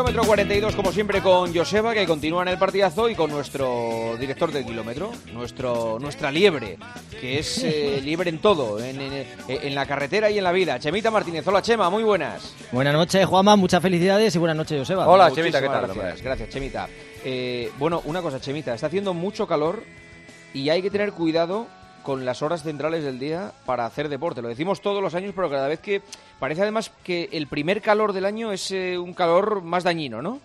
Kilómetro 42, como siempre, con Joseba, que continúa en el partidazo, y con nuestro director de kilómetro, nuestro, nuestra liebre, que es eh, liebre en todo, en, en- en la carretera y en la vida. Chemita Martínez. Hola, Chema, muy buenas. Buenas noches, Juanma, muchas felicidades y buenas noches, Joseba. Hola, Muchísimas Chemita, ¿qué tal? Gracias, gracias Chemita. Eh, bueno, una cosa, Chemita, está haciendo mucho calor y hay que tener cuidado con las horas centrales del día para hacer deporte. Lo decimos todos los años, pero cada vez que parece además que el primer calor del año es eh, un calor más dañino, ¿no?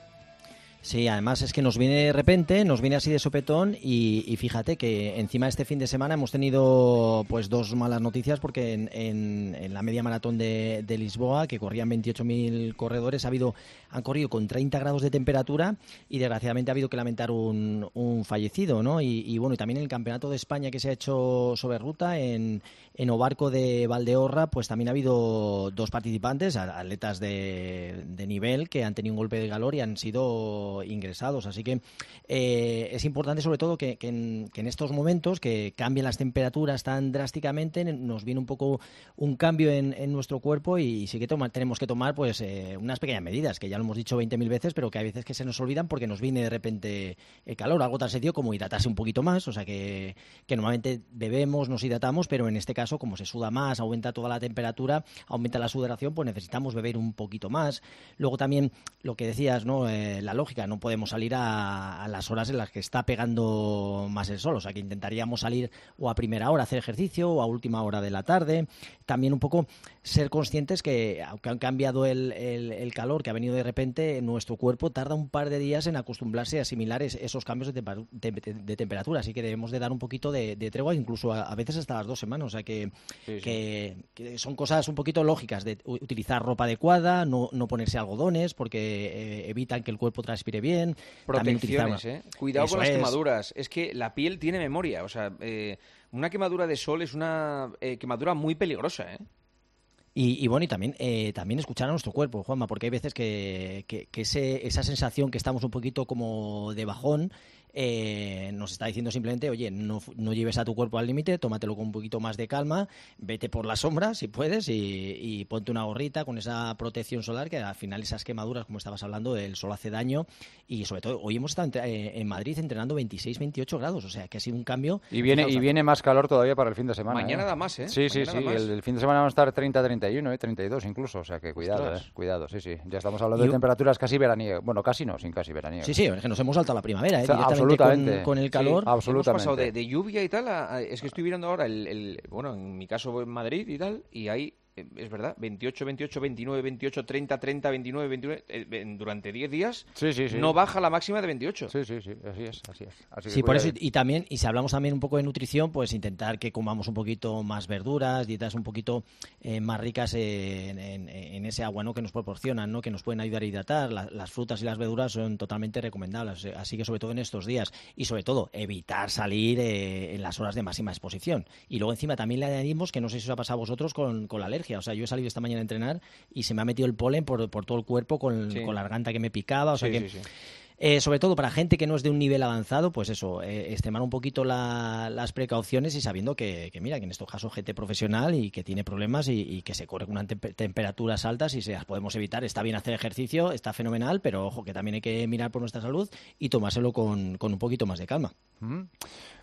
Sí, además es que nos viene de repente, nos viene así de sopetón y, fíjate que encima este fin de semana hemos tenido pues dos malas noticias porque en, en- en la media maratón de, Lisboa, que corrían 28.000 corredores, ha habido, han corrido con 30 grados de temperatura y desgraciadamente ha habido que lamentar un, un fallecido, ¿no? Y, y, bueno, y también el Campeonato de España que se ha hecho sobre ruta en, en Obarco de Valdeorra, pues también ha habido dos participantes, atletas de, de nivel, que han tenido un golpe de calor y han sido ingresados. Así que eh, es importante sobre todo que, en, estos momentos que cambian las temperaturas tan drásticamente, nos viene un poco un cambio en, en nuestro cuerpo y sí que toma- tenemos que tomar pues eh, unas pequeñas medidas, que ya lo hemos dicho 20.000 veces, pero que hay veces que se nos olvidan porque nos viene de repente el calor, algo tan sencillo como hidratarse un poquito más, o sea que, que normalmente bebemos, nos hidratamos, pero en este caso como se suda más, aumenta toda la temperatura, aumenta la sudoración, pues necesitamos beber un poquito más. Luego también lo que decías, ¿no? Eh, la lógica, no podemos salir a, a las horas en las que está pegando más el sol, o sea que intentaríamos salir o a primera hora a hacer ejercicio o a última hora de la tarde. También un poco ser conscientes que aunque han cambiado el, el- el calor que ha venido de repente, nuestro cuerpo tarda un par de días en acostumbrarse a asimilar es- esos cambios de, de- de- de temperatura, así que debemos de dar un poquito de, tregua, incluso a, a veces hasta las dos semanas, o sea que, Sí, sí. que- que son cosas un poquito lógicas de utilizar ropa adecuada, no, no ponerse algodones porque eh, evitan que el cuerpo transpire bien. También Protecciones, ¿eh? Cuidado Eso con las es. quemaduras. Es que la piel tiene memoria. O sea, eh, una quemadura de sol es una eh, quemadura muy peligrosa, ¿eh? Y, y bueno, y también, eh, también escuchar a nuestro cuerpo, Juanma, porque hay veces que, que- que ese- esa sensación que estamos un poquito como de bajón eh, nos está diciendo simplemente, oye, no, no lleves a tu cuerpo al límite, tómatelo con un poquito más de calma, vete por la sombra si puedes y, y ponte una gorrita con esa protección solar que al final esas quemaduras, como estabas hablando, el sol hace daño y sobre todo hoy hemos estado eh, en Madrid entrenando 26-28 grados, o sea que ha sido un cambio. Y viene, y viene más calor todavía para el fin de semana. Mañana ¿eh? da más, ¿eh? Sí, sí, Mañana sí. El, el fin de semana van a estar 30-31, ¿eh? 32 incluso. O sea que cuidado. ¿eh? Cuidado, sí, sí. Ya estamos hablando Y- de temperaturas casi veraniegas. Bueno, casi no, sin casi veraniegas. Sí, sí, es que nos hemos saltado la primavera, ¿eh? O sea, directamente absolutamente. con, con el Sí, calor. Hemos Absolutamente. pasado de, de lluvia y tal a, a- Es que estoy mirando ahora, el, el- bueno, en mi caso en Madrid y tal, y hay, es verdad, 28, 28, 29, 28, 30, 30, 29, 29, eh, en- durante 10 días Sí, sí, sí. no baja la máxima de 28. Sí, sí, sí. Así es, así es. Así Sí, por eso, y también, y si hablamos también un poco de nutrición, pues intentar que comamos un poquito más verduras, dietas un poquito eh, más ricas en, en- en ese agua ¿no? que nos proporcionan, ¿no? que nos pueden ayudar a hidratar. La- las frutas y las verduras son totalmente recomendables, eh, así que sobre todo en estos días. Y sobre todo, evitar salir eh, en las horas de máxima exposición. Y luego encima también le añadimos, que no sé si os ha pasado a vosotros con, con la alergia. O sea, yo he salido esta mañana a entrenar y se me ha metido el polen por, por todo el cuerpo con, Sí. con la garganta que me picaba. O sea Sí, que sí, eh, sobre todo para gente que no es de un nivel avanzado, pues eso, eh, extremar un poquito la- las precauciones y sabiendo que, que, mira, que en estos casos gente profesional y que tiene problemas y, y que se corre con unas tempe- temperaturas altas y se las podemos evitar. Está bien hacer ejercicio, está fenomenal, pero ojo, que también hay que mirar por nuestra salud y tomárselo con, con un poquito más de calma. Ujú.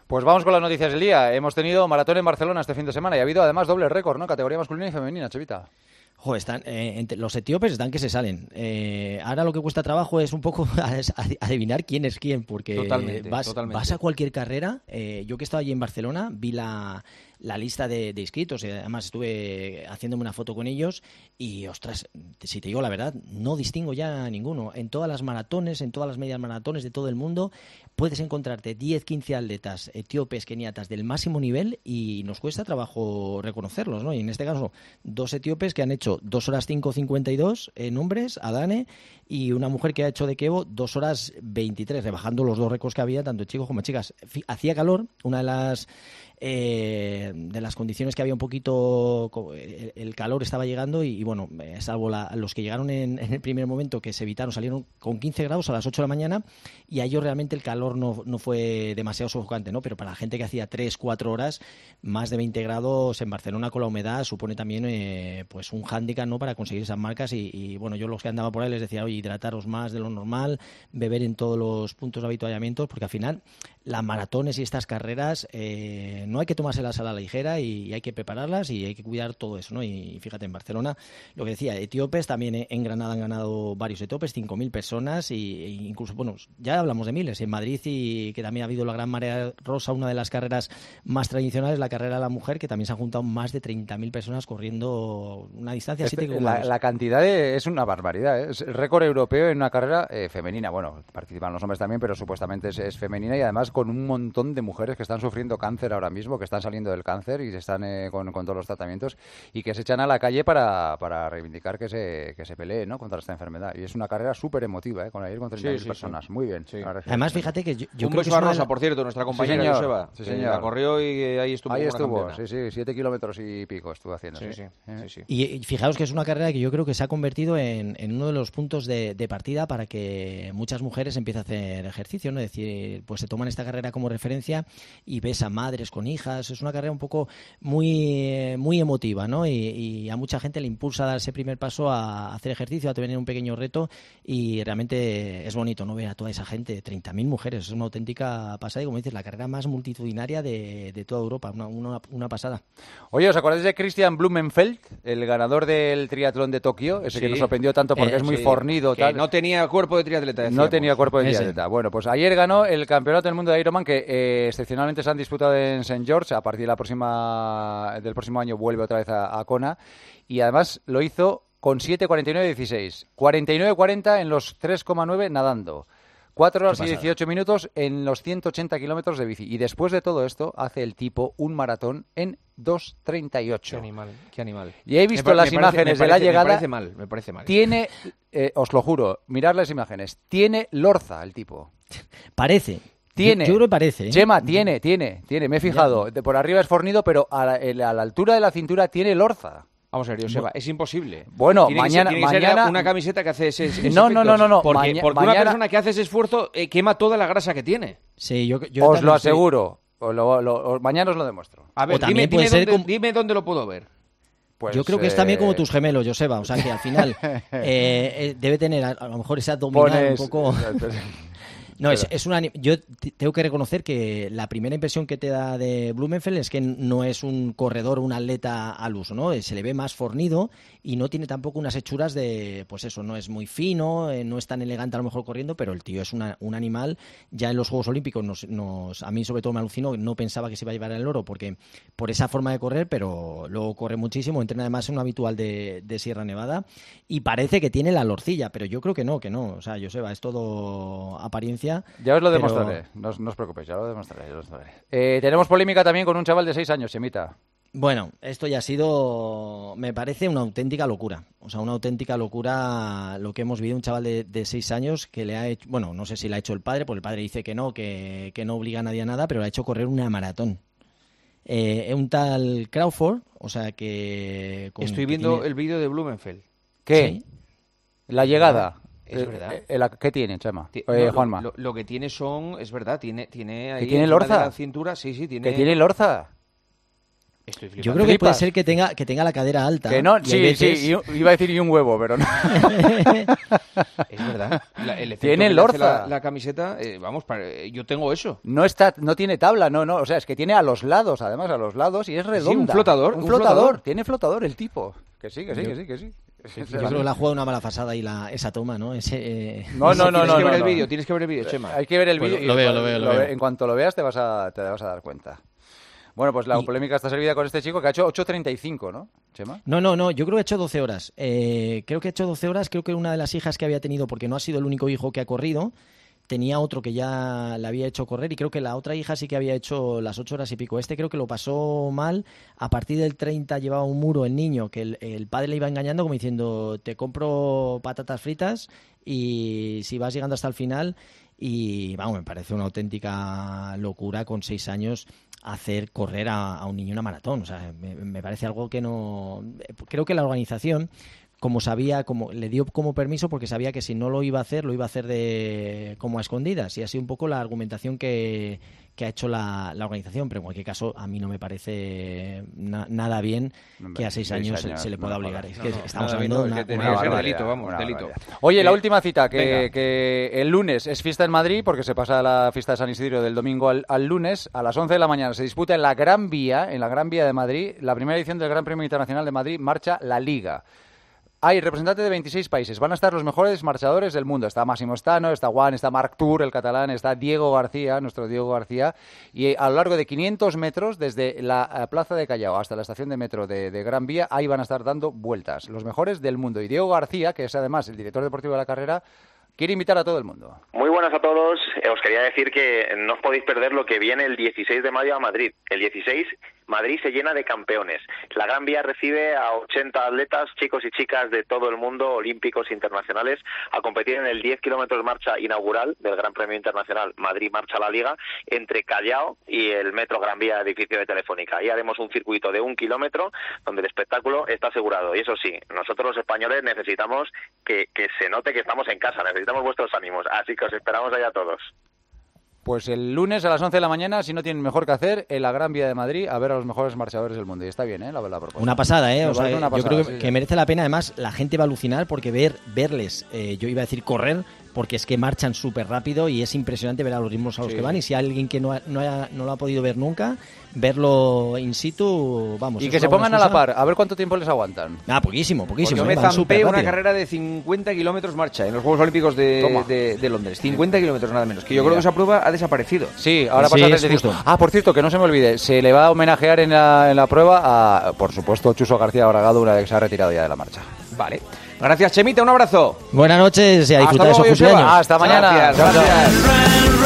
Pues vamos con las noticias del día. Hemos tenido maratón en Barcelona este fin de semana y ha habido además doble récord, ¿no? Categoría masculina y femenina, Chevita. Jo, están, eh, entre- los etíopes están que se salen. Eh, ahora lo que cuesta trabajo es un poco ad- adivinar quién es quién, porque Totalmente, vas, totalmente. vas a cualquier carrera. eh, yo que estaba allí en Barcelona vi la, la lista de, de inscritos además estuve haciéndome una foto con ellos y, ostras, si te digo la verdad, no distingo ya a ninguno. En todas las maratones, en todas las medias maratones de todo el mundo, puedes encontrarte 10, 15 atletas etíopes, keniatas del máximo nivel y nos cuesta trabajo reconocerlos, ¿no? Y en este caso, dos etíopes que han hecho 2 horas 5.52 en hombres, Adane, y una mujer que ha hecho de Kevo 2 horas 23, rebajando los dos récords que había, tanto chicos como chicas. Hacía calor, una de las eh, de las condiciones que había un poquito, el, calor estaba llegando y, bueno, eh, salvo los que llegaron en, el primer momento que se evitaron, salieron con 15 grados a las 8 de la mañana y a ellos realmente el calor no, no fue demasiado sofocante, ¿no? Pero para la gente que hacía 3, 4 horas, más de 20 grados en Barcelona con la humedad supone también eh, pues un hándicap, ¿no? Para conseguir esas marcas y, bueno, yo los que andaba por ahí les decía, oye, hidrataros más de lo normal, beber en todos los puntos de habituallamiento, porque al final las maratones y estas carreras eh, no hay que tomárselas a la ligera y, hay que prepararlas y hay que cuidar todo eso, ¿no? Y, fíjate, en Barcelona, lo que decía, etíopes, también en Granada han ganado varios etíopes, 5.000 personas y, e incluso, bueno, ya hablamos de miles, en Madrid y que también ha habido la Gran Marea Rosa, una de las carreras más tradicionales, la carrera de la mujer, que también se han juntado más de 30.000 personas corriendo una distancia así la, la, cantidad es una barbaridad, ¿eh? es el récord europeo en una carrera eh, femenina, bueno, participan los hombres también, pero supuestamente es femenina y además con un montón de mujeres que están sufriendo cáncer ahora mismo, que están saliendo del cáncer y están eh, con, todos los tratamientos y que se echan a la calle para, para reivindicar que se, que se pelee ¿no? contra esta enfermedad. Y es una carrera súper emotiva, ¿eh? con ir con 30.000 personas. Muy bien. Además, fíjate que yo, un creo que Rosa, por cierto, nuestra compañera señor. la corrió y ahí estuvo. Ahí estuvo, sí, sí, siete kilómetros y pico estuvo haciendo. Sí, sí. ¿Eh? Y, fijaos que es una carrera que yo creo que se ha convertido en, en uno de los puntos de, de, partida para que muchas mujeres empiecen a hacer ejercicio, ¿no? Es decir, pues se toman esta carrera como referencia y ves a madres con hijas. Es una carrera un poco muy, muy emotiva, ¿no? Y, a mucha gente le impulsa a dar ese primer paso a hacer ejercicio, a tener un pequeño reto y realmente es bonito, ¿no? Ver a toda esa gente, 30.000 mujeres, es una auténtica pasada y como dices, la carrera más multitudinaria de, de toda Europa, una, una, pasada. Oye, ¿os acordáis de Christian Blumenfeld, el ganador del triatlón de Tokio? Ese que nos sorprendió tanto porque eh, es muy fornido. tal. No tenía cuerpo de triatleta. No tenía cuerpo de triatleta. Bueno, pues ayer ganó el campeonato del mundo de Ironman que eh, excepcionalmente se han disputado en St. George. A partir de la próxima, del próximo año vuelve otra vez a, Kona. Y además lo hizo con 7.49.16. 49.40 en los 3,9 nadando. 4 horas y 18 minutos en los 180 kilómetros de bici. Y después de todo esto, hace el tipo un maratón en 2.38. Qué animal, qué animal. Y he visto las imágenes de la llegada. Me parece mal, me parece mal. Tiene, eh, os lo juro, mirad las imágenes. Tiene lorza el tipo. Parece. Tiene. Yo, creo que parece. ¿eh? Chema, tiene, tiene, tiene. Me he fijado. De por arriba es fornido, pero a la, altura de la cintura tiene lorza. Vamos a ver, Joseba, es imposible. Bueno, mañana, mañana... una camiseta que hace ese, No, no, no, no, no. Porque, una persona que hace ese esfuerzo eh, quema toda la grasa que tiene. Sí, yo, Os lo aseguro. mañana os lo demuestro. A ver, dime, dónde, dime dónde lo puedo ver. Pues, yo creo que es también como eh, tus gemelos, Joseba. O sea, que al final eh, debe tener a, lo mejor ese abdominal un poco... No, es, es, una. Yo tengo que reconocer que la primera impresión que te da de Blumenfeld es que no es un corredor, un atleta al uso, ¿no? Se le ve más fornido y no tiene tampoco unas hechuras de. Pues eso, no es muy fino, eh, no es tan elegante a lo mejor corriendo, pero el tío es un animal. Ya en los Juegos Olímpicos, nos, a mí sobre todo me alucinó, no pensaba que se iba a llevar el oro porque por esa forma de correr, pero luego corre muchísimo, entrena además en un habitual de, de Sierra Nevada y parece que tiene la lorcilla, pero yo creo que no, que no. O sea, Joseba, es todo apariencia ya os lo demostraré, no, os preocupéis, ya lo demostraré. Eh, tenemos polémica también con un chaval de 6 años, Semita. Bueno, esto ya ha sido, me parece una auténtica locura. O sea, una auténtica locura lo que hemos vivido un chaval de, de seis años que le ha hecho, bueno, no sé si le ha hecho el padre, porque el padre dice que no, que, no obliga a nadie a nada, pero le ha hecho correr una maratón. Eh, un tal Crawford, o sea que... Estoy viendo el vídeo de Blumenfeld. ¿Qué? La llegada. Es eh, verdad. Eh, ¿Qué tiene, Chema? Eh, Juanma. Lo, que tiene son, es verdad, tiene, tiene ahí. tiene lorza? la cintura, sí, sí, tiene. ¿Que tiene lorza? Yo creo que puede ser que tenga, que tenga la cadera alta. Que no, sí, sí, iba a decir y un huevo, pero no. es verdad. tiene lorza. La, camiseta, vamos, yo tengo eso. No está, no tiene tabla, no, no, o sea, es que tiene a los lados, además, a los lados y es redonda. un flotador. Un, flotador. tiene flotador el tipo. Que sí, que sí, que sí, que sí. Yo creo que la ha jugado una mala fasada y la, esa toma, ¿no? Ese, eh, no, no, no. Tienes que ver el vídeo, tienes que ver el vídeo, Chema. Hay que ver el pues vídeo. lo, veo, lo veo, lo, veo. En cuanto lo veas te vas a, te vas a dar cuenta. Bueno, pues la polémica está servida con este chico que ha hecho 8.35, ¿no, Chema? No, no, no, yo creo que ha hecho 12 horas. Eh, creo que ha hecho 12 horas, creo que una de las hijas que había tenido, porque no ha sido el único hijo que ha corrido, tenía otro que ya le había hecho correr y creo que la otra hija sí que había hecho las ocho horas y pico. Este creo que lo pasó mal. A partir del 30 llevaba un muro el niño que el, padre le iba engañando como diciendo te compro patatas fritas y si vas llegando hasta el final y vamos, me parece una auténtica locura con seis años hacer correr a, un niño una maratón. O sea, me, parece algo que no. Creo que la organización como sabía, como le dio como permiso porque sabía que si no lo iba a hacer, lo iba a hacer de como a escondidas. Y así un poco la argumentación que, que ha hecho la, la, organización. Pero en cualquier caso, a mí no me parece nada bien que a seis, años, se, le pueda obligar. es que estamos hablando de una, delito, vamos, delito. Oye, la última cita, que, que, el lunes es fiesta en Madrid, porque se pasa la fiesta de San Isidro del domingo al, al, lunes, a las 11 de la mañana se disputa en la Gran Vía, en la Gran Vía de Madrid, la primera edición del Gran Premio Internacional de Madrid, marcha la Liga. Hay representantes de 26 países. Van a estar los mejores marchadores del mundo. Está Máximo Stano, está Juan, está Marc Tour, el catalán, está Diego García, nuestro Diego García. Y a lo largo de 500 metros, desde la eh, plaza de Callao hasta la estación de metro de, de, Gran Vía, ahí van a estar dando vueltas. Los mejores del mundo. Y Diego García, que es además el director deportivo de la carrera, quiere invitar a todo el mundo. Muy buenas a todos. Eh, os quería decir que no os podéis perder lo que viene el 16 de mayo a Madrid. El 16 Madrid se llena de campeones. La Gran Vía recibe a 80 atletas, chicos y chicas de todo el mundo, olímpicos internacionales, a competir en el 10 kilómetros marcha inaugural del Gran Premio Internacional Madrid Marcha la Liga entre Callao y el Metro Gran Vía edificio de Telefónica. Ahí haremos un circuito de un kilómetro donde el espectáculo está asegurado. Y eso sí, nosotros los españoles necesitamos que, que se note que estamos en casa, necesitamos vuestros ánimos. Así que os esperamos allá todos. Pues el lunes a las 11 de la mañana, si no tienen mejor que hacer, en la Gran Vía de Madrid a ver a los mejores marchadores del mundo. Y está bien, ¿eh? La, propuesta. Una pasada, ¿eh? O sea, yo creo que, merece la pena. Además, la gente va a alucinar porque ver, verles, eh, yo iba a decir correr, porque es que marchan súper rápido y es impresionante ver a los ritmos a los que van. Y si hay alguien que no, no, no, lo ha podido ver nunca, verlo in situ, vamos. Y que se pongan a la par, a ver cuánto tiempo les aguantan. Ah, poquísimo, poquísimo. Yo me zampé una carrera de 50 kilómetros marcha en los Juegos Olímpicos de, de, Londres. 50 kilómetros nada menos. Que yo creo que esa prueba ha desaparecido. Sí, ahora pasa a Ah, por cierto, que no se me olvide, se le va a homenajear en la, en la prueba a, por supuesto, Chuso García Bragado, una vez que se ha retirado ya de la marcha. Vale. Gracias, Chemita, un abrazo. Buenas noches y a disfrutar de su cumpleaños. Hasta mañana. gracias.